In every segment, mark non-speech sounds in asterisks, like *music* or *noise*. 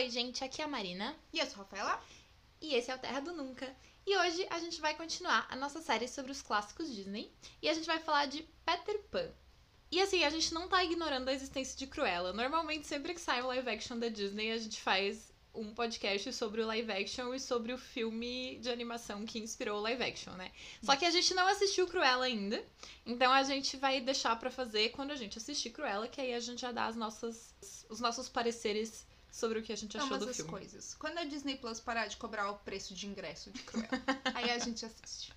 Oi, gente, aqui é a Marina. E eu sou a Rafaela. E esse é o Terra do Nunca. E hoje a gente vai continuar a nossa série sobre os clássicos Disney. E a gente vai falar de Peter Pan. E assim, a gente não tá ignorando a existência de Cruella. Normalmente, sempre que sai um live action da Disney, a gente faz um podcast sobre o live action e sobre o filme de animação que inspirou o live action, né? Só que a gente não assistiu Cruella ainda. Então a gente vai deixar para fazer quando a gente assistir Cruella, que aí a gente já dá as nossas, os nossos pareceres sobre o que a gente achou Ambas do as filme. coisas. Quando a Disney Plus parar de cobrar o preço de ingresso de Cruella, *laughs* aí a gente assiste.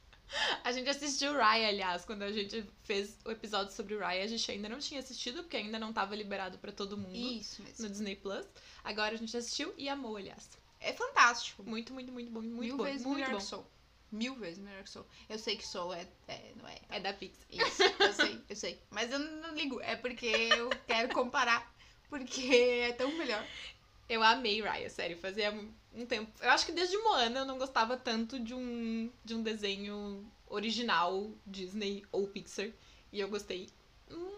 A gente assistiu Raya, aliás, quando a gente fez o episódio sobre Raya, a gente ainda não tinha assistido, porque ainda não tava liberado pra todo mundo Isso mesmo. no Disney Plus. Agora a gente assistiu e amou, aliás. É fantástico. Muito, muito, muito bom, muito Mil bom. vezes muito melhor bom. que Soul. Mil vezes melhor que Soul. Eu sei que Soul é, é não é. É da Pixar. Isso, eu sei, eu sei. Mas eu não ligo. É porque eu quero comparar. Porque é tão melhor. Eu amei Raya, sério, fazia um tempo. Eu acho que desde Moana eu não gostava tanto de um, de um desenho original Disney ou Pixar. E eu gostei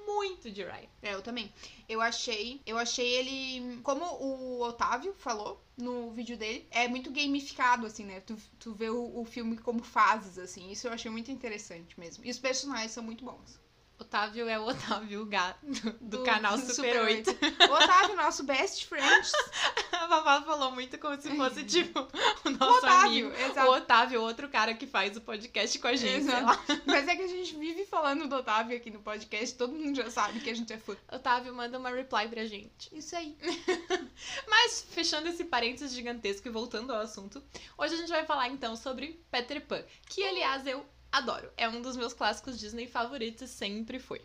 muito de Raya. É, eu também. Eu achei, eu achei ele, como o Otávio falou no vídeo dele, é muito gamificado, assim, né? Tu, tu vê o, o filme como fases, assim. Isso eu achei muito interessante mesmo. E os personagens são muito bons. Otávio é o Otávio Gato do, canal Super, 8. O Otávio, nosso best friend. *laughs* A Vavá falou muito como se fosse, tipo, o O nosso Otávio, amigo. exato. O Otávio, outro cara que faz o podcast com a gente. *laughs* Mas é que a gente vive falando do Otávio aqui no podcast, todo mundo já sabe que a gente é fã. Otávio, manda uma reply pra gente. Isso aí. *laughs* Mas, fechando esse parênteses gigantesco e voltando ao assunto, hoje a gente vai falar então sobre Peter Pan, que aliás eu adoro. É um dos meus clássicos Disney favoritos e sempre foi.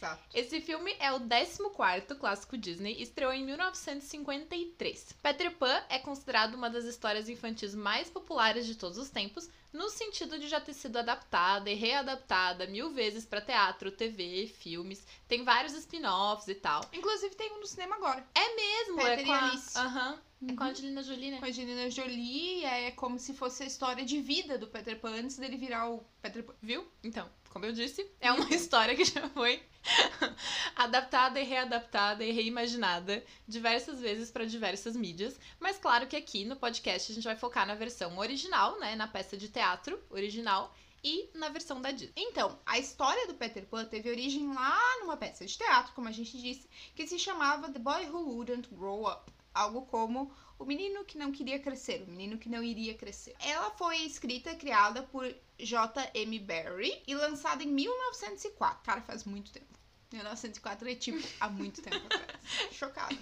Exato. Esse filme é o 14º clássico Disney estreou em 1953. Peter Pan é considerado uma das histórias infantis mais populares de todos os tempos, no sentido de já ter sido adaptada e readaptada mil vezes para teatro, TV, filmes. Tem vários spin-offs e tal. Inclusive tem um no cinema agora. Mesmo, Peter é com a... Alice. Aham, é com a Uhum. Angelina Jolie, né? Com a Angelina Jolie, é como se fosse a história de vida do Peter Pan antes dele virar o Peter Pan. Viu? Então, como eu disse, é uma *laughs* história que já foi *laughs* adaptada e readaptada e reimaginada diversas vezes para diversas mídias. Mas claro que aqui no podcast a gente vai focar na versão original, né, na peça de teatro original e na versão da Disney. Então, a história do Peter Pan teve origem lá numa peça de teatro, como a gente disse, que se chamava The Boy Who Wouldn't Grow Up. Algo como O Menino que Não Queria Crescer, O Menino que Não Iria Crescer. Ela foi escrita e criada por J.M. Barrie e lançada em 1904. Cara, faz muito tempo. 1904 é tipo há muito tempo atrás. *laughs* Chocada.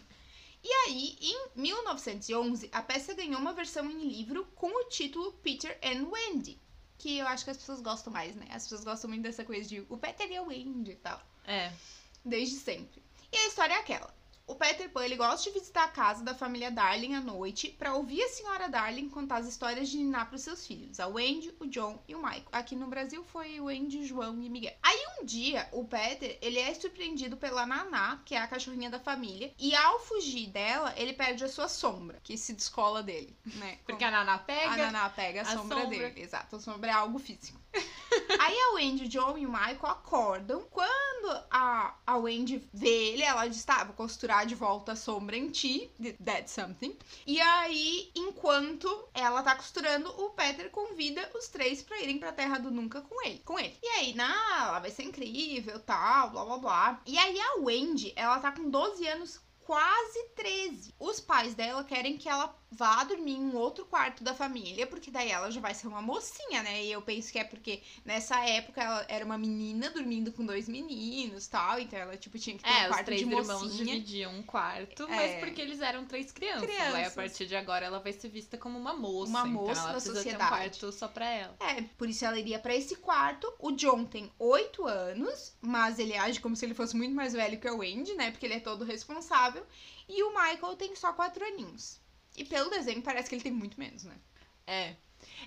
E aí, em 1911, a peça ganhou uma versão em livro com o título Peter and Wendy. Que eu acho que as pessoas gostam mais, né? As pessoas gostam muito dessa coisa de o Peter e a Wendy e tal. É. Desde sempre. E a história é aquela. O Peter Pan ele gosta de visitar a casa da família Darling à noite para ouvir a senhora Darling contar as histórias de Niná para os seus filhos, a Wendy, o John e o Michael. Aqui no Brasil foi o Wendy, João e Miguel. Aí um dia o Peter ele é surpreendido pela Naná, que é a cachorrinha da família, e ao fugir dela ele perde a sua sombra, que se descola dele, né? Porque a Naná A pega. Naná pega a, a sombra, sombra. dele. Exato, a sombra é algo físico. *laughs* Aí a Wendy, o John e o Michael acordam. Quando a, a Wendy vê ele, ela diz: tá, vou costurar de volta a sombra em ti. That's something. E aí, enquanto ela tá costurando, o Peter convida os três pra irem pra Terra do Nunca com ele. Com ele. E aí, não, ela vai ser incrível, tal, blá blá blá. E aí a Wendy, ela tá com 12 anos. Quase 13. Os pais dela querem que ela vá dormir em um outro quarto da família, porque daí ela já vai ser uma mocinha, né? E eu penso que é porque nessa época ela era uma menina dormindo com dois meninos tal, então ela, tipo, tinha que ter É, um os quarto três de irmãos dividiam um quarto, É. mas porque eles eram três crianças. Aí a Crianças. partir de agora ela vai ser vista como uma moça. Uma então moça ela da sociedade. ter um quarto só pra ela. É, por isso ela iria pra esse quarto. O John tem oito anos, mas ele age como se ele fosse muito mais velho que o Wendy, né? Porque ele é todo responsável. E o Michael tem só quatro aninhos. E pelo desenho parece que ele tem muito menos, né? É.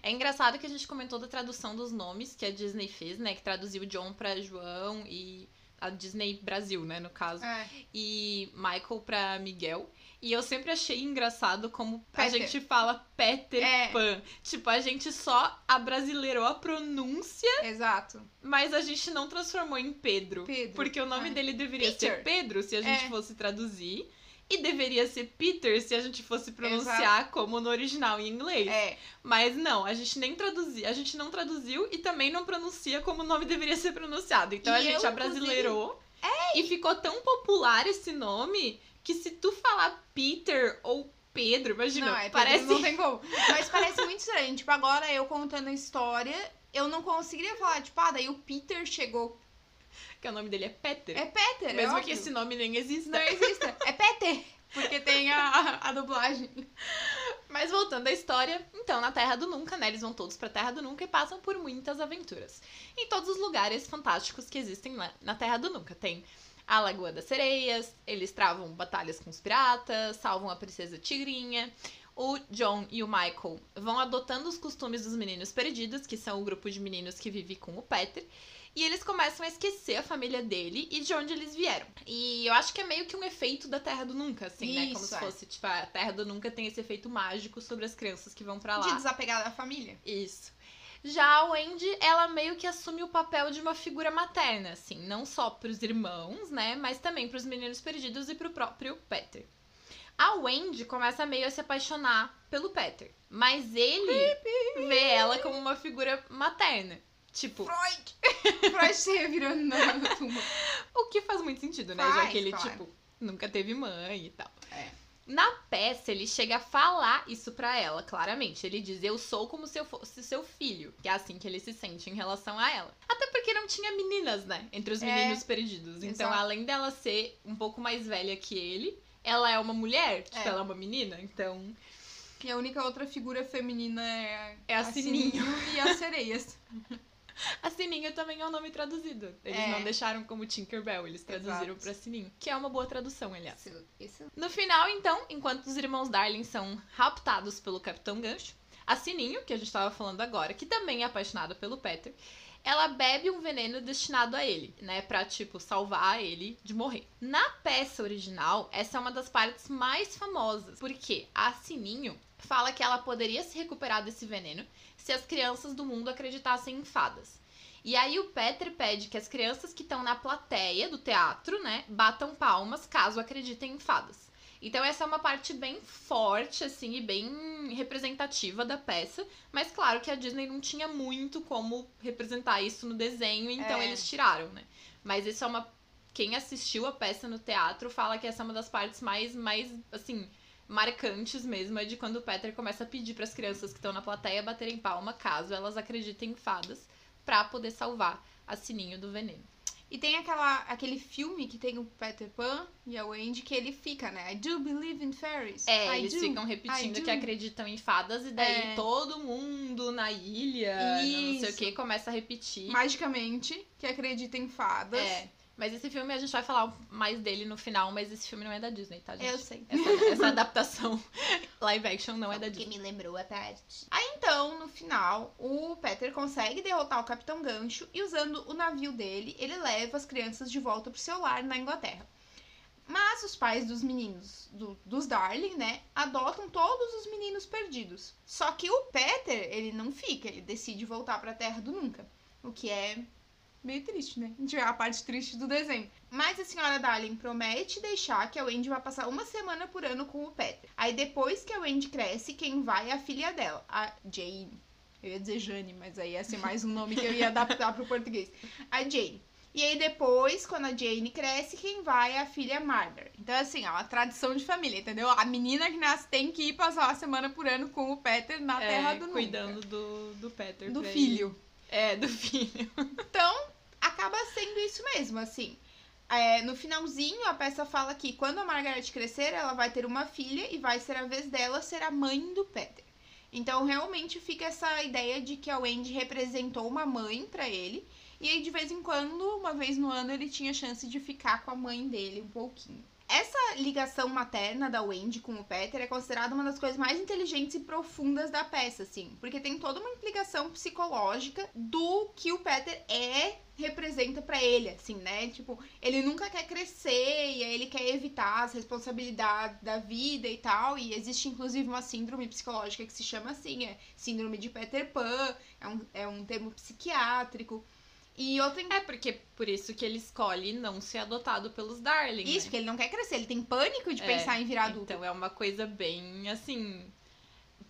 É engraçado que a gente comentou da tradução dos nomes que a Disney fez, né? Que traduziu John pra João e a Disney Brasil, né? No caso. É. E Michael pra Miguel. E eu sempre achei engraçado como a Peter. gente fala Peter É. Pan. Tipo, a gente só abrasileirou a pronúncia, Exato. mas a gente não transformou em Pedro. Pedro. Porque o nome É. dele deveria Peter. ser Pedro se a gente É. fosse traduzir. E deveria ser Peter se a gente fosse pronunciar Exato. como no original em inglês. É, Mas não, a gente nem traduziu, a gente não traduziu e também não pronuncia como o nome deveria ser pronunciado. Então E a gente eu, abrasileirou. E ficou tão popular esse nome que se tu falar Peter ou Pedro, imagina, não, é, parece não tem como. Mas parece muito estranho. Tipo, agora eu contando a história, eu não conseguiria falar, tipo, ah, daí o Peter chegou. que o nome dele é Peter. É Peter, é Mesmo óbvio. que esse nome nem exista. Não existe. É Peter. Porque tem a, a, a dublagem. Mas voltando à história, então na Terra do Nunca, né? Eles vão todos pra Terra do Nunca e passam por muitas aventuras. Em todos os lugares fantásticos que existem lá na Terra do Nunca. Tem a Lagoa das Sereias, eles travam batalhas com os piratas, salvam a princesa Tigrinha. O John e o Michael vão adotando os costumes dos meninos perdidos, que são o grupo de meninos que vive com o Peter. E eles começam a esquecer a família dele e de onde eles vieram. E eu acho que é meio que um efeito da Terra do Nunca, assim, né? Como Isso, se é. fosse, tipo, a Terra do Nunca tem esse efeito mágico sobre as crianças que vão pra lá. De desapegar da família. Isso. Já a Wendy, ela meio que assume o papel de uma figura materna, assim, não só pros irmãos, né, mas também pros meninos perdidos e pro próprio Peter. A Wendy começa meio a se apaixonar pelo Peter, mas ele vê ela como uma figura materna. Tipo, Freud! Freud se revirando na, *laughs* tumba. o que faz muito sentido, né? Já Faz, que ele, claro. tipo, nunca teve mãe e tal. É. Na peça, ele chega a falar isso pra ela, claramente. Ele diz: Eu sou como se eu fosse seu filho. Que é assim que ele se sente em relação a ela. Até porque não tinha meninas, né? Entre os É. meninos perdidos. Então, Exato. além dela ser um pouco mais velha que ele, ela é uma mulher. Tipo, É. ela é uma menina. Então, E a única outra figura feminina é, É a Sininho. e as sereias. *laughs* *laughs* a Sininho também é o nome traduzido. Eles É. não deixaram como Tinkerbell, eles traduziram pra Sininho. Que é uma boa tradução, aliás. Isso, isso. No final, então, enquanto os irmãos Darling são raptados pelo Capitão Gancho, a Sininho, que a gente tava falando agora, que também é apaixonada pelo Peter, ela bebe um veneno destinado a ele, né, pra, tipo, salvar ele de morrer. Na peça original, essa é uma das partes mais famosas, porque a Sininho fala que ela poderia se recuperar desse veneno se as crianças do mundo acreditassem em fadas. E aí o Peter pede que as crianças que estão na plateia do teatro, né, batam palmas caso acreditem em fadas. Então essa é uma parte bem forte, assim, e bem representativa da peça. Mas claro que a Disney não tinha muito como representar isso no desenho, então É. eles tiraram, né? Mas isso é uma. Quem assistiu a peça no teatro fala que essa é uma das partes mais, mais assim, marcantes mesmo. É de quando o Peter começa a pedir para as crianças que estão na plateia baterem palma caso elas acreditem em fadas, pra poder salvar a Sininho do veneno. E tem aquela, aquele filme que tem o Peter Pan e a Wendy que ele fica, né? I do believe in fairies. É, I eles do. ficam repetindo do. que acreditam em fadas e daí É. todo mundo na ilha, não sei o Isso. que, começa a repetir. Magicamente, que acredita em fadas. É. Mas esse filme a gente vai falar mais dele no final, mas esse filme não é da Disney, tá, gente? Eu sei. Essa, essa adaptação *laughs* live action não é da Porque Disney. me lembrou a parte. Aí então, no final, o Peter consegue derrotar o Capitão Gancho e usando o navio dele, ele leva as crianças de volta pro seu lar na Inglaterra. Mas os pais dos meninos, do- dos Darling, né, adotam todos os meninos perdidos. Só que o Peter, ele não fica, ele decide voltar pra Terra do Nunca. O que é meio triste, né? A gente vê a parte triste do desenho. Mas a senhora Darling promete deixar que a Wendy vai passar uma semana por ano com o Peter. Aí depois que a Wendy cresce, quem vai é a filha dela, a Jane. Eu ia dizer Jane, mas aí ia ser mais um nome que eu ia adaptar pro português. A Jane. E aí depois, quando a Jane cresce, quem vai é a filha Margaret. Então, assim, é uma tradição de família, entendeu? A menina que nasce tem que ir passar uma semana por ano com o Peter na Terra É, do Nunca. cuidando do, do Peter. do filho. ele. É, do filho. Então, acaba sendo isso mesmo, assim. É, no finalzinho, a peça fala que quando a Margaret crescer, ela vai ter uma filha e vai ser a vez dela ser a mãe do Peter. Então, realmente fica essa ideia de que a Wendy representou uma mãe pra ele. E aí, de vez em quando, uma vez no ano, ele tinha chance de ficar com a mãe dele um pouquinho. Essa ligação materna da Wendy com o Peter é considerada uma das coisas mais inteligentes e profundas da peça, assim. Porque tem toda uma implicação psicológica do que o Peter é, representa pra ele, assim, né? Tipo, ele nunca quer crescer e aí ele quer evitar as responsabilidades da vida e tal. E existe, inclusive, uma síndrome psicológica que se chama assim, é síndrome de Peter Pan, é um, é um termo psiquiátrico. E outra. É, porque por isso que ele escolhe não ser adotado pelos Darling. Isso, né? porque ele não quer crescer, ele tem pânico de É, pensar em virar adulto. Então é uma coisa bem assim.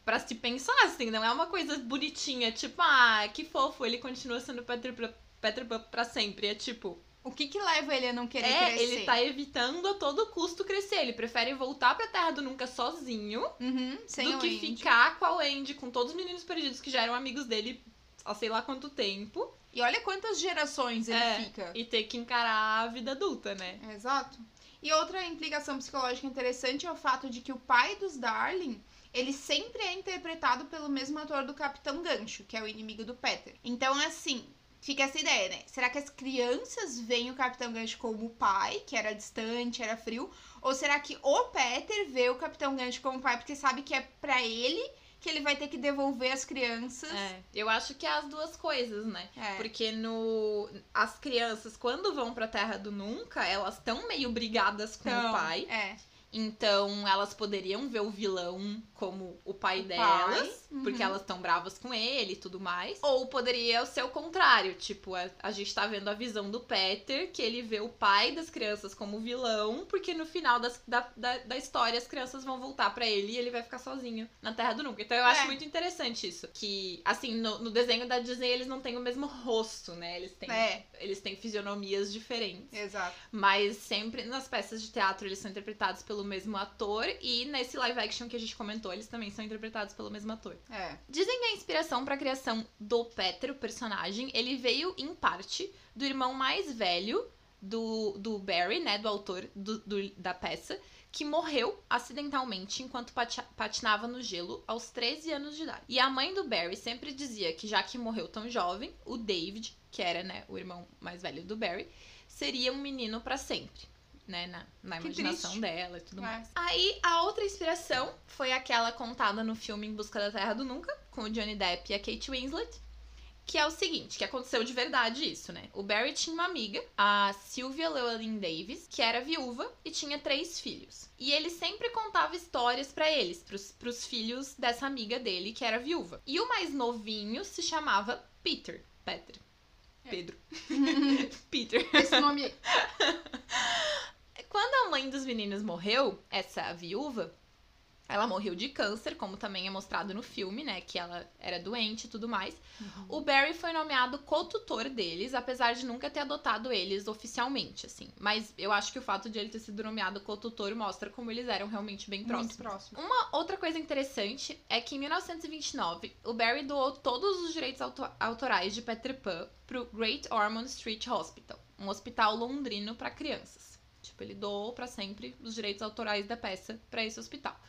Pra se pensar assim, não é uma coisa bonitinha, tipo, ah, que fofo, ele continua sendo Peter, Peter Pan pra sempre. É tipo, O que que leva ele a não querer é, crescer? ele tá evitando a todo custo crescer. Ele prefere voltar pra Terra do Nunca sozinho Uhum, sem do que Andy. ficar com a Wendy, com todos os meninos perdidos que já eram amigos dele há sei lá quanto tempo. E olha quantas gerações ele É, fica. E ter que encarar a vida adulta, né? Exato. E outra implicação psicológica interessante é o fato de que o pai dos Darling, ele sempre é interpretado pelo mesmo ator do Capitão Gancho, que é o inimigo do Peter. Então, assim, fica essa ideia, né? Será que as crianças veem o Capitão Gancho como pai, que era distante, era frio? Ou será que o Peter vê o Capitão Gancho como pai porque sabe que é pra ele que ele vai ter que devolver as crianças? É, eu acho que é as duas coisas, né? É. Porque no as crianças quando vão pra Terra do Nunca, elas estão meio brigadas com Então, o pai. É. Então, elas poderiam ver o vilão como o pai O delas, pai, uhum. porque elas estão bravas com ele e tudo mais. Ou poderia ser o contrário, tipo, a, a gente tá vendo a visão do Peter, que ele vê o pai das crianças como vilão, porque no final das- da, da, da história as crianças vão voltar pra ele e ele vai ficar sozinho na Terra do Nunca. Então eu acho É. muito interessante isso. Que, assim, no, no desenho da Disney eles não têm o mesmo rosto, né? Eles têm, É. eles têm fisionomias diferentes. Exato. Mas sempre nas peças de teatro eles são interpretados pelo mesmo ator. E nesse live action que a gente comentou, eles também são interpretados pelo mesmo ator. É. Dizem que a inspiração pra criação do Peter, o personagem, ele veio em parte do irmão mais velho do, do Barry, né? Do autor do, do- da peça, que morreu acidentalmente enquanto pati- patinava no gelo aos 13 anos de idade. E a mãe do Barry sempre dizia que já que morreu tão jovem, o David, que era, né, o irmão mais velho do Barry, seria um menino pra sempre. Né, na, na imaginação triste. dela e tudo É. mais. Aí, a outra inspiração foi aquela contada no filme Em Busca da Terra do Nunca, com o Johnny Depp e a Kate Winslet. Que é o seguinte, que aconteceu de verdade isso, né? O Barry tinha uma amiga, a Sylvia Llewellyn Davis, que era viúva e tinha três filhos. E ele sempre contava histórias pra eles, pros, pros filhos dessa amiga dele, que era viúva. E o mais novinho se chamava Peter. Peter. Pedro. *laughs* Peter. Esse nome aí. *laughs* Quando a mãe dos meninos morreu, essa viúva, ela morreu de câncer, como também é mostrado no filme, né? Que ela era doente e tudo mais. O Barry foi nomeado co-tutor deles, apesar de nunca ter adotado eles oficialmente, assim. Mas eu acho que o fato de ele ter sido nomeado co-tutor mostra como eles eram realmente bem próximos. Muito próximo. Uma outra coisa interessante é que em 1929, o Barry doou todos os direitos auto- autorais de Peter Pan pro Great Ormond Street Hospital, um hospital londrino para crianças. Tipo, ele doou para sempre os direitos autorais da peça para esse hospital.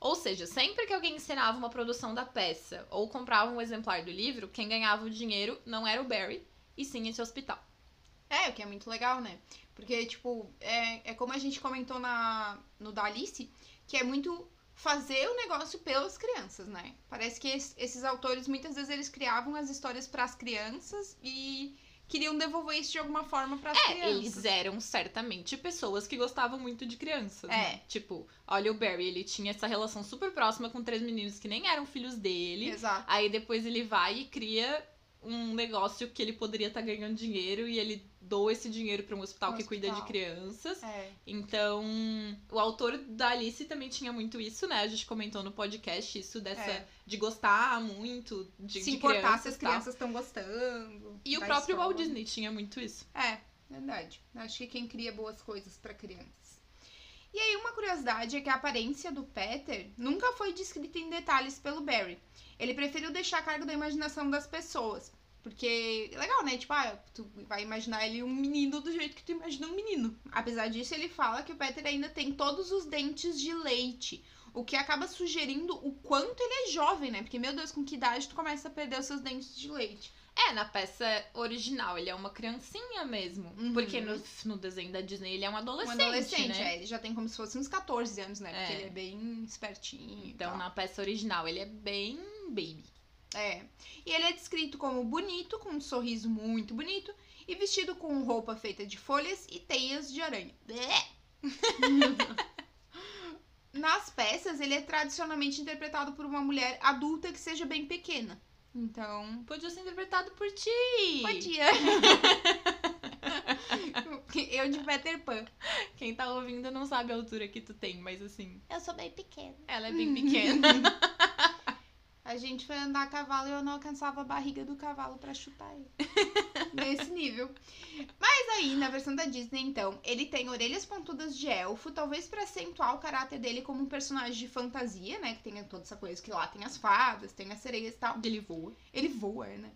Ou seja, sempre que alguém ensinava uma produção da peça ou comprava um exemplar do livro, quem ganhava o dinheiro não era o Barry, e sim esse hospital. É, o que é muito legal, né? Porque, tipo, é, é como a gente comentou na, no da Alice, que é muito fazer o negócio pelas crianças, né? Parece que es- esses autores, muitas vezes, eles criavam as histórias para as crianças e queriam devolver isso de alguma forma para as É, crianças. eles eram certamente pessoas que gostavam muito de crianças. É. né? Tipo, olha o Barry, ele tinha essa relação super próxima com três meninos que nem eram filhos dele. Exato. Aí depois ele vai e cria um negócio que ele poderia estar ganhando dinheiro e ele doa esse dinheiro para um hospital Um que cuida de hospital. crianças. É. Então, o autor da Alice também tinha muito isso, né? A gente comentou no podcast isso dessa É. de gostar muito de, Se de importar crianças se as tal. crianças estão gostando. E o próprio Walt história. Disney tinha muito isso. É, verdade. Acho que quem cria boas coisas pra crianças. E aí, uma curiosidade é que a aparência do Peter nunca foi descrita em detalhes pelo Barry. Ele preferiu deixar a cargo da imaginação das pessoas. Porque é legal, né? Tipo, ah, tu vai imaginar ele um menino do jeito que tu imagina um menino. Apesar disso, ele fala que o Peter ainda tem todos os dentes de leite. O que acaba sugerindo o quanto ele é jovem, né? Porque, meu Deus, com que idade tu começa a perder os seus dentes de leite? É, na peça original ele é uma criancinha mesmo. Uhum. Porque no, no desenho da Disney ele é um adolescente, um adolescente, né? é. Ele já tem como se fosse uns 14 anos, né? Porque É. ele é bem espertinho. Então na peça original ele é bem baby. É. E ele é descrito como bonito, com um sorriso muito bonito, e vestido com roupa feita de folhas e teias de aranha. *laughs* Nas peças, ele é tradicionalmente interpretado por uma mulher adulta que seja bem pequena. Então, Podia ser interpretado por ti. podia. *laughs* Eu de Peter Pan. Quem tá ouvindo não sabe a altura que tu tem, mas assim, Eu sou bem pequena. ela é bem *laughs* pequena. A gente foi andar a cavalo e eu não alcançava a barriga do cavalo pra chutar ele. *laughs* Nesse nível. Mas aí, na versão da Disney, então, ele tem orelhas pontudas de elfo, talvez pra acentuar o caráter dele como um personagem de fantasia, né? Que tem toda essa coisa que lá tem as fadas, tem as sereias e tal. Ele voa. Ele voa, né?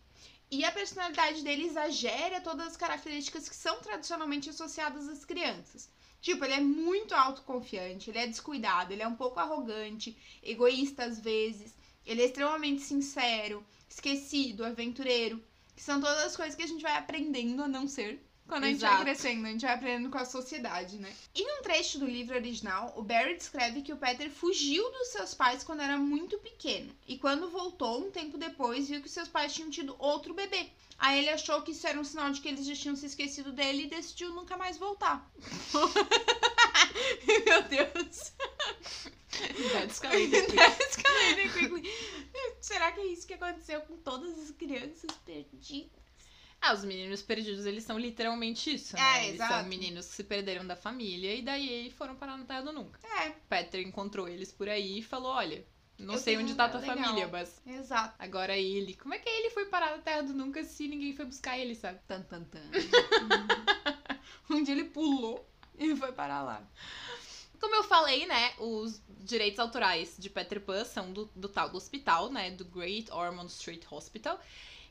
E a personalidade dele exagera todas as características que são tradicionalmente associadas às crianças. Tipo, ele é muito autoconfiante, ele é descuidado, ele é um pouco arrogante, egoísta às vezes, ele é extremamente sincero, esquecido, aventureiro, que são todas as coisas que a gente vai aprendendo a não ser quando a gente vai Exato. crescendo, a gente vai aprendendo com a sociedade, né? E num trecho do livro original, o Barry descreve que o Peter fugiu dos seus pais quando era muito pequeno. E quando voltou, um tempo depois, viu que seus pais tinham tido outro bebê. Aí ele achou que isso era um sinal de que eles já tinham se esquecido dele e decidiu nunca mais voltar. *laughs* Meu Deus. That's escalated. That's *laughs* escalated quickly. Será que é isso que aconteceu com todas as crianças perdidas? Ah, os meninos perdidos, eles são literalmente isso, né? É, eles exato. são meninos que se perderam da família e daí foram parar na Terra do Nunca. É, Peter encontrou eles por aí e falou, olha, não Eu sei onde tá tua legal. família, mas exato. agora ele... Como é que ele foi parar na Terra do Nunca se ninguém foi buscar ele, sabe? Tan, tan, tan. *laughs* um dia ele pulou e foi parar lá. Como eu falei, né, os direitos autorais de Peter Pan são do, do tal do hospital, né, do Great Ormond Street Hospital.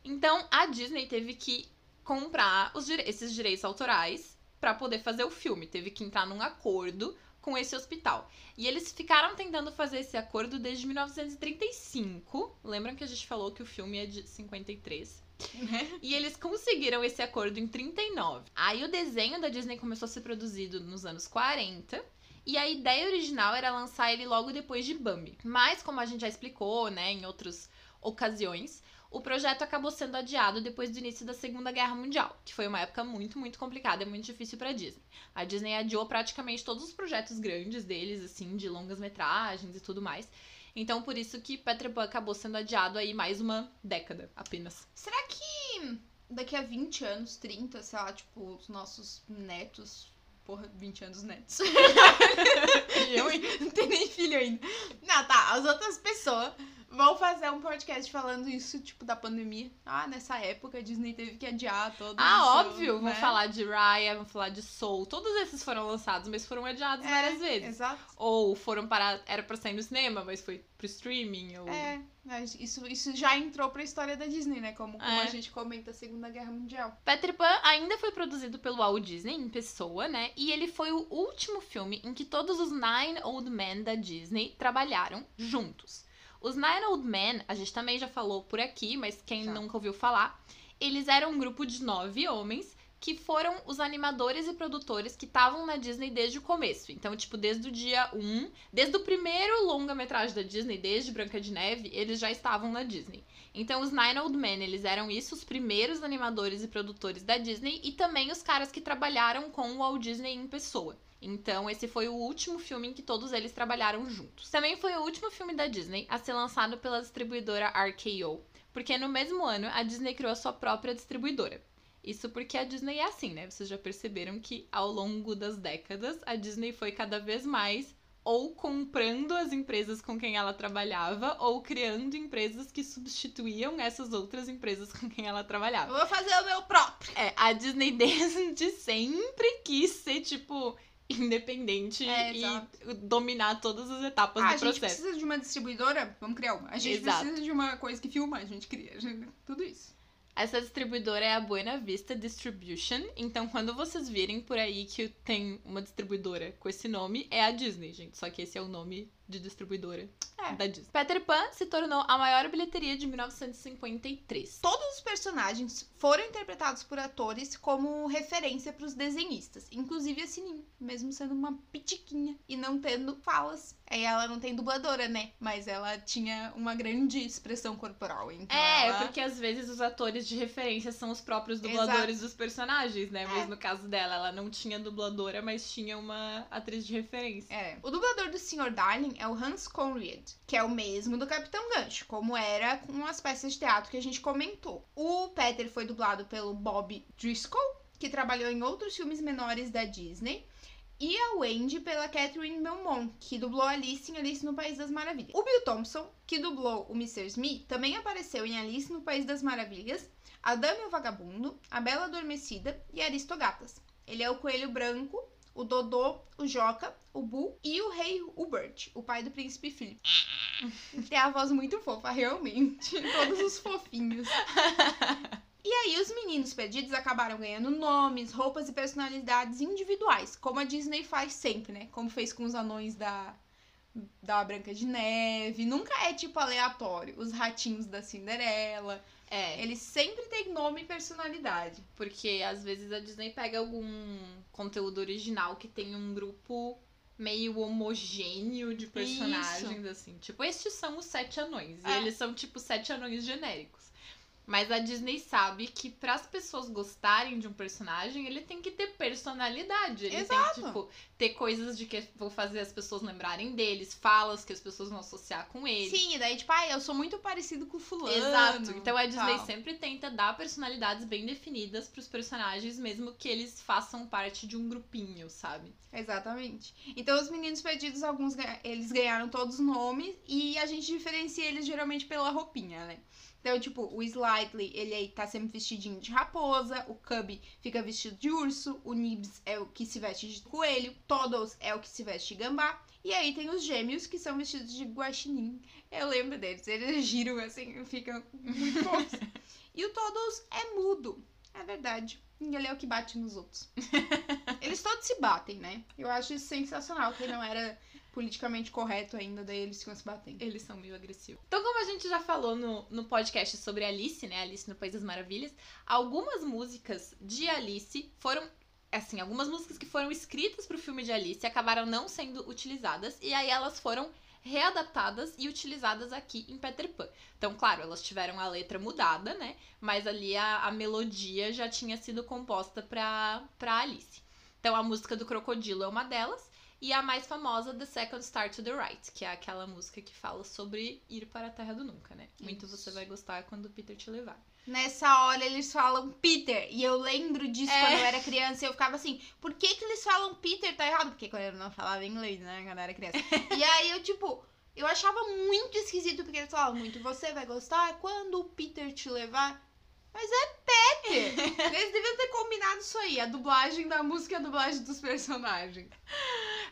Então, a Disney teve que comprar os esses direitos autorais pra poder fazer o filme. Teve que entrar num acordo com esse hospital. E eles ficaram tentando fazer esse acordo desde 1935. Lembram que a gente falou que o filme é de 53? *laughs* E eles conseguiram esse acordo em 39. Aí o desenho da Disney começou a ser produzido nos anos 40. E a ideia original era lançar ele logo depois de Bambi. Mas, como a gente já explicou, né, em outras ocasiões, o projeto acabou sendo adiado depois do início da Segunda Guerra Mundial, que foi uma época muito, muito complicada e muito difícil pra Disney. A Disney adiou praticamente todos os projetos grandes deles, assim, de longas metragens e tudo mais. Então, por isso que Peter Pan acabou sendo adiado aí mais uma década apenas. Será que daqui a 20 anos, 30, sei lá, tipo, os nossos netos. Porra, 20 anos netos. *laughs* *laughs* eu hein? não tenho nem filho ainda. Não, tá. As outras pessoas vão fazer um podcast falando isso, tipo, da pandemia. Ah, nessa época a Disney teve que adiar todo Ah, óbvio! Vão né? falar de Raya, vão falar de Soul. Todos esses foram lançados, mas foram adiados É, várias vezes. Exato. Ou foram para. Era pra sair no cinema, mas foi pro streaming. Ou... É, mas isso, isso já entrou pra história da Disney, né? Como, como É. a gente comenta a Segunda Guerra Mundial. Peter Pan ainda foi produzido pelo Walt Disney em pessoa, né? E ele foi o último filme em que todos os Nine Old Men da Disney trabalharam juntos. Os Nine Old Men, a gente também já falou por aqui, mas quem Já. nunca ouviu falar, eles eram um grupo de nove homens que foram os animadores e produtores que estavam na Disney desde o começo. Então, tipo, desde o dia 1, desde o primeiro longa-metragem da Disney, desde Branca de Neve, eles já estavam na Disney. Então, os Nine Old Men, eles eram isso, os primeiros animadores e produtores da Disney e também os caras que trabalharam com o Walt Disney em pessoa. Então, esse foi o último filme em que todos eles trabalharam juntos. Também foi o último filme da Disney a ser lançado pela distribuidora RKO, porque no mesmo ano a Disney criou a sua própria distribuidora. Isso porque a Disney é assim, né? Vocês já perceberam que ao longo das décadas a Disney foi cada vez mais ou comprando as empresas com quem ela trabalhava ou criando empresas que substituíam essas outras empresas com quem ela trabalhava. Eu vou fazer o meu próprio. É, a Disney *laughs* desde sempre quis ser, tipo, independente É, e exato. dominar todas as etapas Ah, a do gente processo. precisa de uma distribuidora? Vamos criar uma. A gente Exato. precisa de uma coisa que filma, a gente cria. a gente- Tudo isso. Essa distribuidora é a Buena Vista Distribution. Então, quando vocês virem por aí que tem uma distribuidora com esse nome, é a Disney, gente. Só que esse é o nome de distribuidora É. da Disney. Peter Pan se tornou a maior bilheteria de 1953. Todos os personagens foram interpretados por atores como referência pros desenhistas. Inclusive a Sininho, mesmo sendo uma pitiquinha e não tendo falas. Aí ela não tem dubladora, né? Mas ela tinha uma grande expressão corporal. Então É, ela... porque às vezes os atores de referência são os próprios dubladores dos personagens, né? Mas É. no caso dela, ela não tinha dubladora, mas tinha uma atriz de referência. É. O dublador do Sr. Darling é o Hans Conried. Que é o mesmo do Capitão Gancho, como era com as peças de teatro que a gente comentou. O Peter foi dublado pelo Bob Driscoll, que trabalhou em outros filmes menores da Disney. E a Wendy pela Catherine Belmont, que dublou Alice em Alice no País das Maravilhas. O Bill Thompson, que dublou o Mr. Smith, também apareceu em Alice no País das Maravilhas, A Dama e o Vagabundo, A Bela Adormecida e Aristogatas. Ele é o coelho branco, o Dodô, o Joca, o Bu e o rei Hubert, o pai do príncipe Philip. *laughs* Tem a voz muito fofa, realmente. *laughs* Todos os fofinhos. *laughs* E aí, os meninos perdidos acabaram ganhando nomes, roupas e personalidades individuais, como a Disney faz sempre, né? Como fez com os anões da, da Branca de Neve. Nunca é tipo aleatório. Os ratinhos da Cinderela. É, Eles sempre têm nome e personalidade. porque às vezes a Disney pega algum conteúdo original que tem um grupo meio homogêneo de personagens, assim. Tipo, estes são os sete anões. E É. eles são, tipo, sete anões genéricos. Mas a Disney sabe que para as pessoas gostarem de um personagem, ele tem que ter personalidade. Ele Exato. tem, tipo, ter coisas de que vão fazer as pessoas lembrarem deles, falas que as pessoas vão associar com ele. Sim, e daí, tipo, ah, eu sou muito parecido com o fulano. Exato. Então a Disney tal. sempre tenta dar personalidades bem definidas pros personagens, mesmo que eles façam parte de um grupinho, sabe? Exatamente. Então, os meninos perdidos, alguns eles ganharam todos os nomes e a gente diferencia eles geralmente pela roupinha, né? Então, tipo, o Slightly, ele aí tá sempre vestidinho de raposa, o Cubby fica vestido de urso, o Nibs é o que se veste de coelho, Toddles é o que se veste de gambá, e aí tem os gêmeos que são vestidos de guaxinim. Eu lembro deles, eles *laughs* giram assim, ficam muito fofos. *laughs* e o Toddles é mudo, é verdade. Ele é o que bate nos outros. *laughs* Eles todos se batem, né? Eu acho isso sensacional, que não era politicamente correto ainda, daí eles ficam se batendo. Eles são meio agressivos. Então, como a gente já falou no, no podcast sobre Alice, né? Alice no País das Maravilhas, algumas músicas de Alice foram. Assim, algumas músicas que foram escritas pro filme de Alice acabaram não sendo utilizadas, e aí elas foram readaptadas e utilizadas aqui em Peter Pan. Então, claro, elas tiveram a letra mudada, né? Mas ali a, a melodia já tinha sido composta pra, pra Alice. Então, a música do Crocodilo é uma delas. E a mais famosa, The Second Star to the Right, que é aquela música que fala sobre ir para a Terra do Nunca, né? Muito Isso. você vai gostar quando o Peter te levar. Nessa hora eles falam Peter, e eu lembro disso É. quando eu era criança, e eu ficava assim, por que que eles falam Peter? Tá errado, porque quando eu não falava inglês, né, quando eu era criança. *laughs* e aí eu, tipo, eu achava muito esquisito, porque eles falavam muito, você vai gostar quando o Peter te levar? Mas é Peter! *laughs* eles deviam ter combinado isso aí, a dublagem da música e a dublagem dos personagens.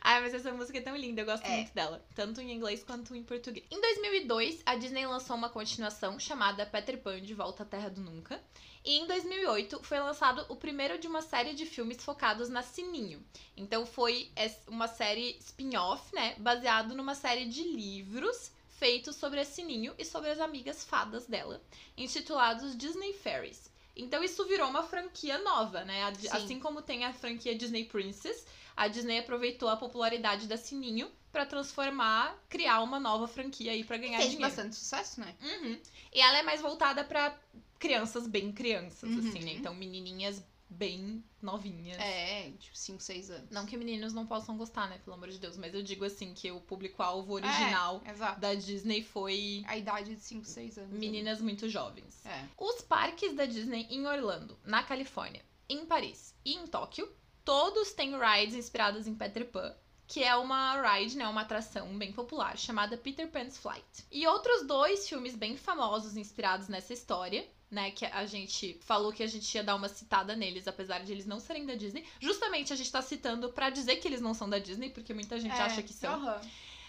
Ai, mas essa música é tão linda, eu gosto É. muito dela. Tanto em inglês quanto em português. Em 2002, a Disney lançou uma continuação chamada Peter Pan de Volta à Terra do Nunca. E em 2008 foi lançado o primeiro de uma série de filmes focados na Sininho. Então foi uma série spin-off, né? Baseado numa série de livros feitos sobre a Sininho e sobre as amigas fadas dela, intitulados Disney Fairies. Então isso virou uma franquia nova, né? A- Sim. Assim como tem a franquia Disney Princess, a Disney aproveitou a popularidade da Sininho pra transformar, criar uma nova franquia aí pra ganhar Fez dinheiro. bastante sucesso, né? Uhum. E ela é mais voltada pra crianças bem crianças, Uhum. assim, né? Então menininhas bem novinhas. É, tipo, 5, 6 anos. Não que meninos não possam gostar, né? Pelo amor de Deus. Mas eu digo assim que o público-alvo original É, da Disney foi A idade de 5, 6 anos. meninas muito jovens. É. Os parques da Disney em Orlando, na Califórnia, em Paris e em Tóquio, todos têm rides inspirados em Peter Pan, que é uma ride, né, uma atração bem popular chamada Peter Pan's Flight. E outros dois filmes bem famosos inspirados nessa história, né, que a gente falou que a gente ia dar uma citada neles, apesar de eles não serem da Disney. Justamente a gente tá citando pra dizer que eles não são da Disney, porque muita gente É, acha que são aham.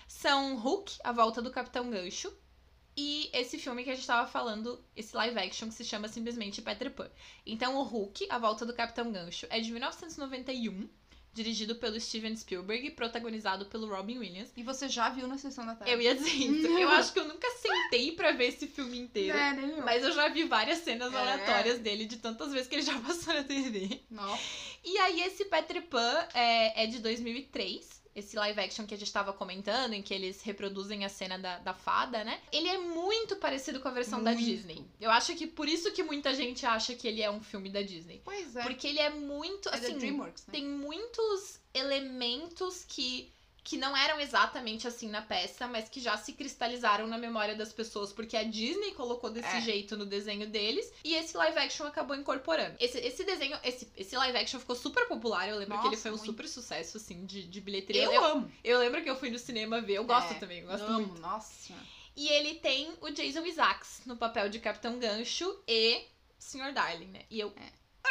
são Hulk, A Volta do Capitão Gancho, e esse filme que a gente tava falando, esse live action que se chama simplesmente Peter Pan. Então, o Hulk, A Volta do Capitão Gancho, é de 1991, dirigido pelo Steven Spielberg e protagonizado pelo Robin Williams. E você já viu na sessão da tarde? Eu ia dizer isso. Eu acho que eu nunca sentei pra ver esse filme inteiro. É, nem eu. Mas eu já vi várias cenas É. aleatórias dele, de tantas vezes que ele já *laughs* passou na TV. Nossa. E aí, esse Peter Pan é, é de 2003. Esse live action que a gente tava comentando, em que eles reproduzem a cena da, da fada, né? Ele é muito parecido com a versão da Muito. Disney. Eu acho que por isso que muita gente acha que ele é um filme da Disney. Pois é. Porque ele é muito, é da assim, DreamWorks, né? tem muitos elementos que que não eram exatamente assim na peça, mas que já se cristalizaram na memória das pessoas, porque a Disney colocou desse É. jeito no desenho deles, e esse live action acabou incorporando. Esse, esse desenho, esse, esse live action ficou super popular, eu lembro que ele Nossa, foi um muito. super sucesso, assim, de, de bilheteria. Eu, Eu, amo. eu lembro que eu fui no cinema ver, eu gosto É, também, eu gosto amo, muito. Nossa. E ele tem o Jason Isaacs no papel de Capitão Gancho e Sr. Darling, né? E eu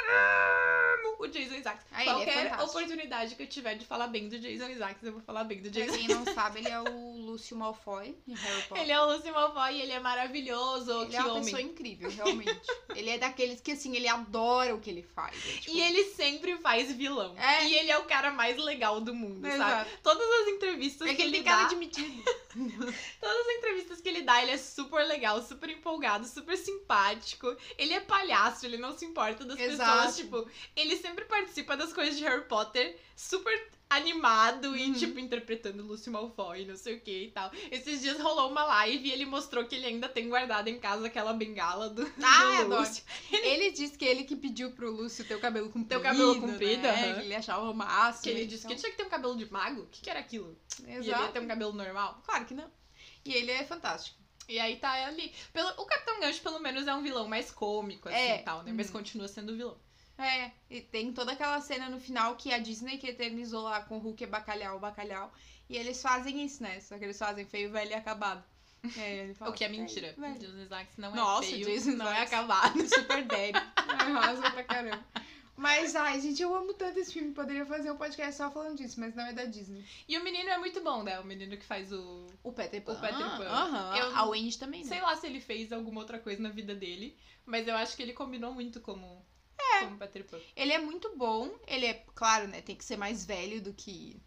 amo o Jason Isaacs. Ah, é Qualquer fantástico. oportunidade que eu tiver de falar bem do Jason Isaacs, eu vou falar bem do Pra Jason quem não sabe, ele é o Lúcio Malfoy de Harry Potter. Ele é o Lucy Malfoy e ele é maravilhoso. Ele que é uma homem. pessoa incrível, realmente. ele é daqueles que, assim, ele adora o que ele faz. é, tipo- E ele sempre faz vilão. É. E ele é o cara mais legal do mundo, sabe? Todas as entrevistas É que ele tem cara dá, admitido. *laughs* *laughs* todas as entrevistas que ele dá, ele é super legal, super empolgado, super simpático. Ele é palhaço, ele não se importa das Exato. pessoas, tipo, ele sempre participa das coisas de Harry Potter, super animado e, Uhum. tipo, interpretando Lúcio Malfoy, não sei o que e tal. Esses dias rolou uma live e ele mostrou que ele ainda tem guardado em casa aquela bengala do, Ah, *laughs* do. Lúcio. Ele disse que ele que pediu pro Lúcio ter o cabelo comprido. Ter o cabelo comprido, né? aham. Que ele achava o máximo. Que ele então- disse que ele tinha que ter um cabelo de mago? O que, que era aquilo? E ele ia Exato. ter um cabelo normal? Claro que não. E ele é fantástico. E aí tá ali. Pelo, o Capitão Gancho, pelo menos, é um vilão mais cômico, assim, É. e tal, né? Mas Uhum. continua sendo vilão. É, e tem toda aquela cena no final que a Disney que eternizou lá com o Hulk é bacalhau, bacalhau. E eles fazem isso, né? Só que eles fazem feio, velho e acabado. É, ele fala, o que é "Feio, mentira. velho." Jason Isaacs não é Nossa, feio, Jason não é acabado. *laughs* Super daddy. Arrasa pra caramba. Mas, ai, gente, eu amo tanto esse filme. Poderia fazer um podcast só falando disso, mas não é da Disney. E o menino é muito bom, né? O menino que faz o... O Peter Pan. O Peter Pan. Aham. Eu- A Wendy também, né? Sei lá se ele fez alguma outra coisa na vida dele, mas eu acho que ele combinou muito como, É. como Peter Pan. Ele é muito bom. Ele é, claro, né? Tem que ser mais velho do que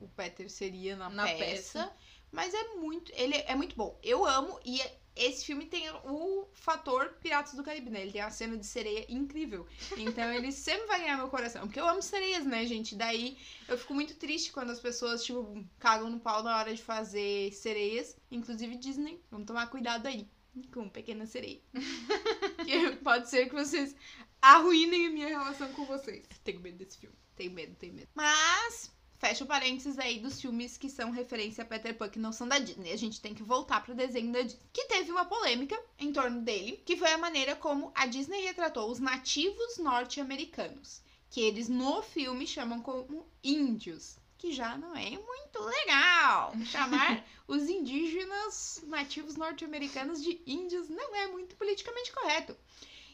o Peter seria na, Na peça, peça. Mas é muito. Ele é muito bom. Eu amo. E esse filme tem o fator Piratas do Caribe, né? Ele tem uma cena de sereia incrível. Então ele *laughs* sempre vai ganhar meu coração. Porque eu amo sereias, né, gente? Daí eu fico muito triste quando as pessoas, tipo, cagam no pau na hora de fazer sereias. Inclusive Disney. Vamos tomar cuidado aí. Com Pequena Sereia. *laughs* que pode ser que vocês arruinem a minha relação com vocês. Tenho medo desse filme. Tenho medo, tenho medo. Mas, fecha o parênteses aí dos filmes que são referência a Peter Pan, que não são da Disney. A gente tem que voltar pro desenho da Disney. Que teve uma polêmica em torno dele, que foi a maneira como a Disney retratou os nativos norte-americanos. Que eles no filme chamam como índios. Que já não é muito legal. Chamar *laughs* os indígenas nativos norte-americanos de índios não é muito politicamente correto.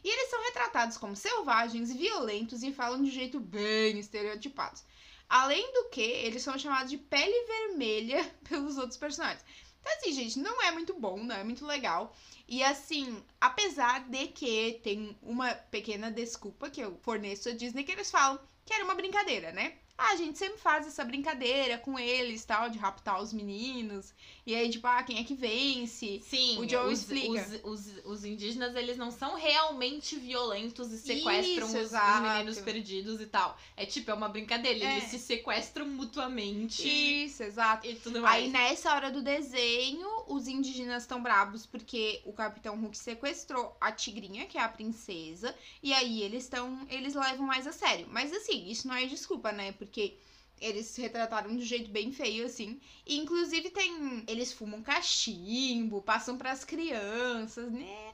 E eles são retratados como selvagens, violentos e falam de um jeito bem estereotipados. Além do que, eles são chamados de pele vermelha *laughs* pelos outros personagens. Então, assim, gente, não é muito bom, não é muito legal. E assim, apesar de que tem uma pequena desculpa que eu forneço à Disney, que eles falam que era uma brincadeira, né? Ah, a gente sempre faz essa brincadeira com eles, tal, de raptar os meninos. E aí, tipo, ah, quem é que vence? Sim, O Joe os, explica. Os, os, os indígenas, eles não são realmente violentos e sequestram Isso, os, os meninos perdidos e tal. É tipo, é uma brincadeira. É. Eles se sequestram mutuamente Isso, exato. e tudo mais. Aí nessa hora do desenho, os indígenas estão bravos porque o Capitão Hulk sequestrou a tigrinha, que é a princesa, e aí eles estão, eles levam mais a sério. Mas assim, isso não é desculpa, né? Porque eles se retrataram de um jeito bem feio, assim. E inclusive tem. Eles fumam cachimbo, passam pras crianças, né?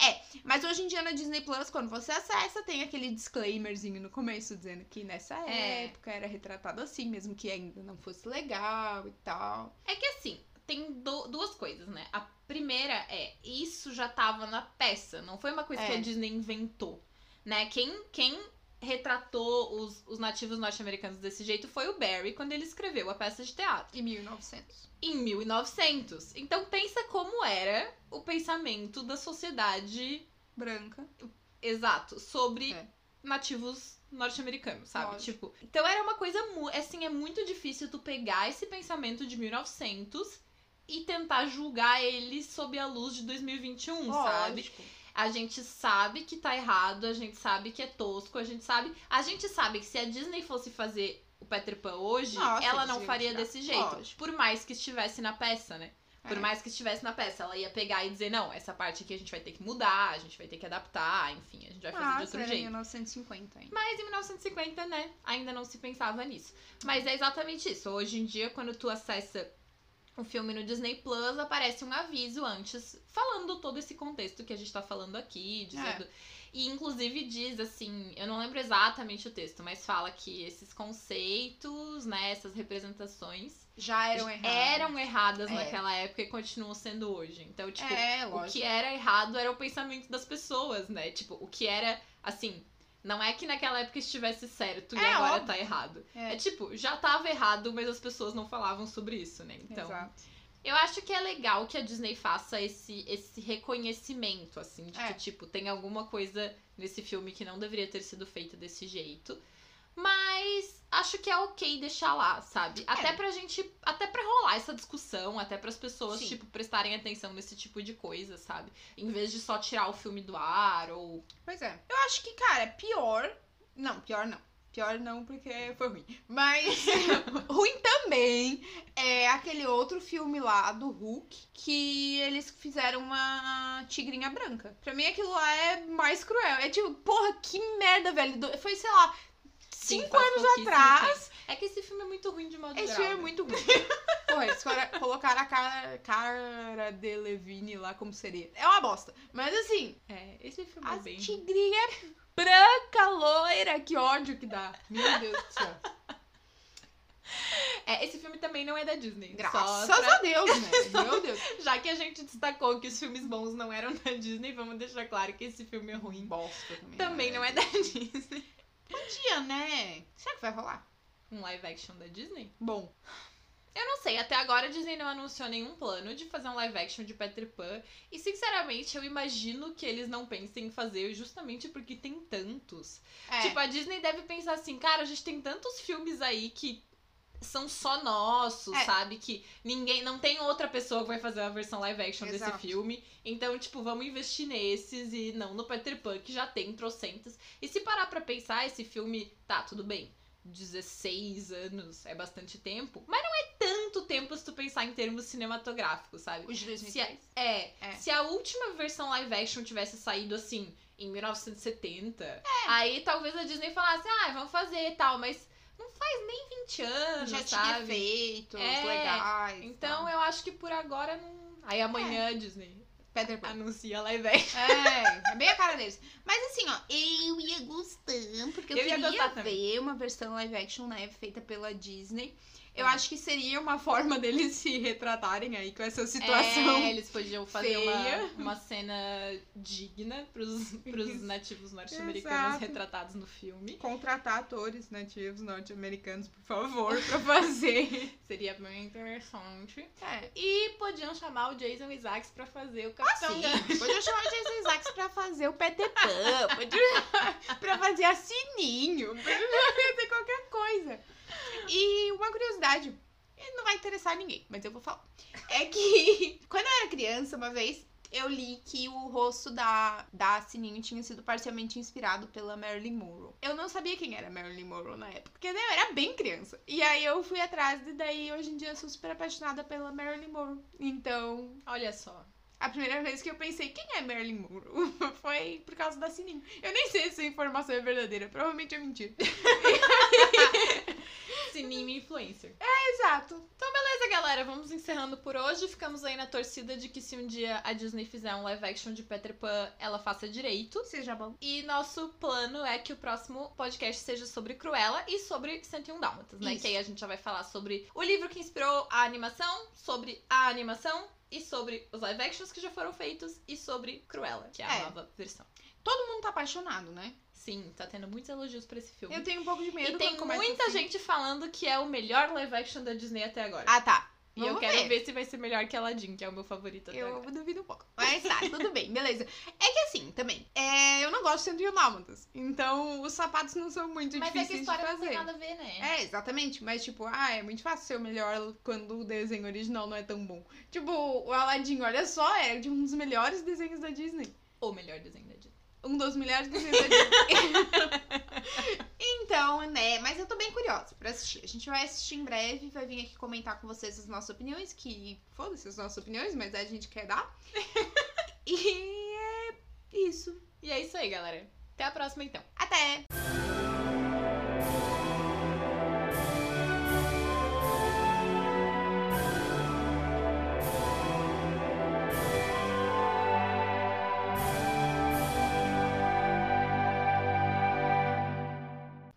É, mas hoje em dia na Disney Plus, quando você acessa, tem aquele disclaimerzinho no começo dizendo que nessa É. época era retratado assim, mesmo que ainda não fosse legal e tal. É que assim, tem du- duas coisas, né? A primeira é, isso já tava na peça, não foi uma coisa que É. a Disney inventou, né? Quem, quem retratou os, os nativos norte-americanos desse jeito foi o Barry quando ele escreveu a peça de teatro. Em 1900. em 1900. Então pensa como era o pensamento da sociedade, Branca. exato, sobre É. nativos norte-americanos, sabe? Lógico. Tipo, então era uma coisa mu- assim, é muito difícil tu pegar esse pensamento de 1900 e tentar julgar ele sob a luz de 2021, sabe? A gente sabe que tá errado, a gente sabe que é tosco, a gente sabe, a gente sabe que se a Disney fosse fazer o Peter Pan hoje, Nossa, ela não faria tirar. desse jeito, Lógico. por mais que estivesse na peça, né? Por É. mais que estivesse na peça, ela ia pegar e dizer, não, essa parte aqui a gente vai ter que mudar, a gente vai ter que adaptar, enfim, a gente vai fazer de outro era jeito. 1950 ainda. Mas em 1950, né, ainda não se pensava nisso. Mas é exatamente isso. Hoje em dia, quando tu acessa o filme no Disney Plus, aparece um aviso antes, falando todo esse contexto que a gente tá falando aqui, dizendo. E inclusive diz assim, eu não lembro exatamente o texto, mas fala que esses conceitos, né, essas representações Já eram errados. eram erradas É. naquela época e continuam sendo hoje. Então, tipo, É, o que era errado era o pensamento das pessoas, né? Tipo, o que era, assim, não é que naquela época estivesse certo e É, agora óbvio. tá errado. É. É. tipo, já tava errado, mas as pessoas não falavam sobre isso, né? Então, Exato. eu acho que é legal que a Disney faça esse, esse reconhecimento, assim, de É. que, tipo, tem alguma coisa nesse filme que não deveria ter sido feita desse jeito. Mas acho que é ok deixar lá, sabe? Até pra gente. Até pra rolar essa discussão, até pras pessoas, Sim. tipo, prestarem atenção nesse tipo de coisa, sabe? Em vez de só tirar o filme do ar ou. Pois é. Eu acho que, cara, pior. Não, pior não. Pior não, porque foi ruim. Mas *laughs* ruim também é aquele outro filme lá do Hulk que eles fizeram uma tigrinha branca. Pra mim aquilo lá é mais cruel. É tipo, porra, que merda, velho. Foi, sei lá, Sim, cinco anos atrás. É que esse filme é muito ruim de modo Esse filme é né? muito ruim. *laughs* Porra, eles colocaram a cara, cara de Levine lá como seria. É uma bosta. Mas assim, É, esse filme é bem. tigrinha branca, loira, que ódio que dá. Meu Deus do céu. É, esse filme também não é da Disney. Graças pra- a Deus, né? *laughs* Meu Deus. Já que a gente destacou que os filmes bons não eram da Disney, vamos deixar claro que esse filme é ruim. Bosta também. Também não é da *laughs* Disney. Podia, né? Será que vai rolar? Um live action da Disney? Bom, Eu não sei, até agora a Disney não anunciou nenhum plano de fazer um live action de Peter Pan. E sinceramente, eu imagino que eles não pensem em fazer justamente porque tem tantos. é. Tipo, a Disney deve pensar assim, cara, a gente tem tantos filmes aí que são só nossos, É. sabe? Que ninguém, não tem outra pessoa que vai fazer a versão live action Exato. desse filme. Então, tipo, vamos investir nesses e não no Peter Pan, que já tem trocentos. E se parar pra pensar, esse filme, tá, tudo bem. 16 anos é bastante tempo, mas não é tanto tempo se tu pensar em termos cinematográficos, sabe? o de Se a, 2003. é, É. se a última versão live action tivesse saído assim, em 1970, É. aí talvez a Disney falasse, ah, vamos fazer e tal, mas faz nem 20 anos, Já tinha sabe? efeitos É, legais. Então tal. eu acho que por agora não. Aí amanhã a Disney Peter Pan. anuncia live action. É, é bem a cara deles. Mas assim, ó, eu ia gostar, porque eu, Eu ia queria gostar também. ver uma versão live action, né, feita pela Disney. Eu acho que seria uma forma deles se retratarem aí com essa situação. É, eles podiam fazer feia. uma, uma cena digna pros, pros nativos norte-americanos retratados no filme. Contratar atores nativos norte-americanos, por favor, pra fazer. *laughs* *laughs* Bem interessante. É. E podiam chamar o Jason Isaacs pra fazer o Ah, Capitão sim. Gancho. Podia chamar o Jason Isaacs pra fazer o Peter Pan. Podia *laughs* pra fazer a Sininho. Podia fazer qualquer coisa. E uma curiosidade. Não vai interessar ninguém, mas eu vou falar. É que *laughs* quando eu era criança, uma vez, eu li que o rosto da, da Sininho tinha sido parcialmente inspirado pela Marilyn Monroe. Eu não sabia quem era Marilyn Monroe na época, porque né, eu era bem criança. E aí eu fui atrás, e daí hoje em dia eu sou super apaixonada pela Marilyn Monroe. Então, Olha só. a primeira vez que eu pensei, quem é Marilyn Monroe? *laughs* Foi por causa da Sininho. Eu nem sei se essa informação é verdadeira, provavelmente é mentira. *laughs* Sininho influencer. Exato. Beleza, galera, vamos encerrando por hoje. Ficamos aí na torcida de que se um dia a Disney fizer um live action de Peter Pan, ela faça direito. Seja bom. E nosso plano é que o próximo podcast seja sobre Cruella e sobre 101 Dálmatas, né? Isso. Que aí a gente já vai falar sobre o livro que inspirou a animação, sobre a animação e sobre os live actions que já foram feitos e sobre Cruella, que é a É. nova versão. Todo mundo tá apaixonado, né? Sim, tá tendo muitos elogios pra esse filme. Eu tenho um pouco de medo E tem muita assim. gente falando que é o melhor live action da Disney até agora. Ah, tá. e eu quero ver. ver. se vai ser melhor que Aladdin, que é o meu favorito até Eu agora. duvido um pouco. Mas tá, tudo bem, beleza. É que assim, também, é, eu não gosto de 101 Dálmatas. Então, os sapatos não são muito Mas é que a difíceis história de não fazer. tem nada a ver, né? É, exatamente. Mas, tipo, ah, é muito fácil ser o melhor quando o desenho original não é tão bom. Tipo, o Aladdin, olha só, é de um dos melhores desenhos da Disney. O melhor desenho da Disney. Um dos milhares de *laughs* então, né? Mas eu tô bem curiosa pra assistir. A gente vai assistir em breve, vai vir aqui comentar com vocês as nossas opiniões, que foda-se as nossas opiniões, mas a gente quer dar. *laughs* e é isso. E é isso aí, galera. Até a próxima, então. Até!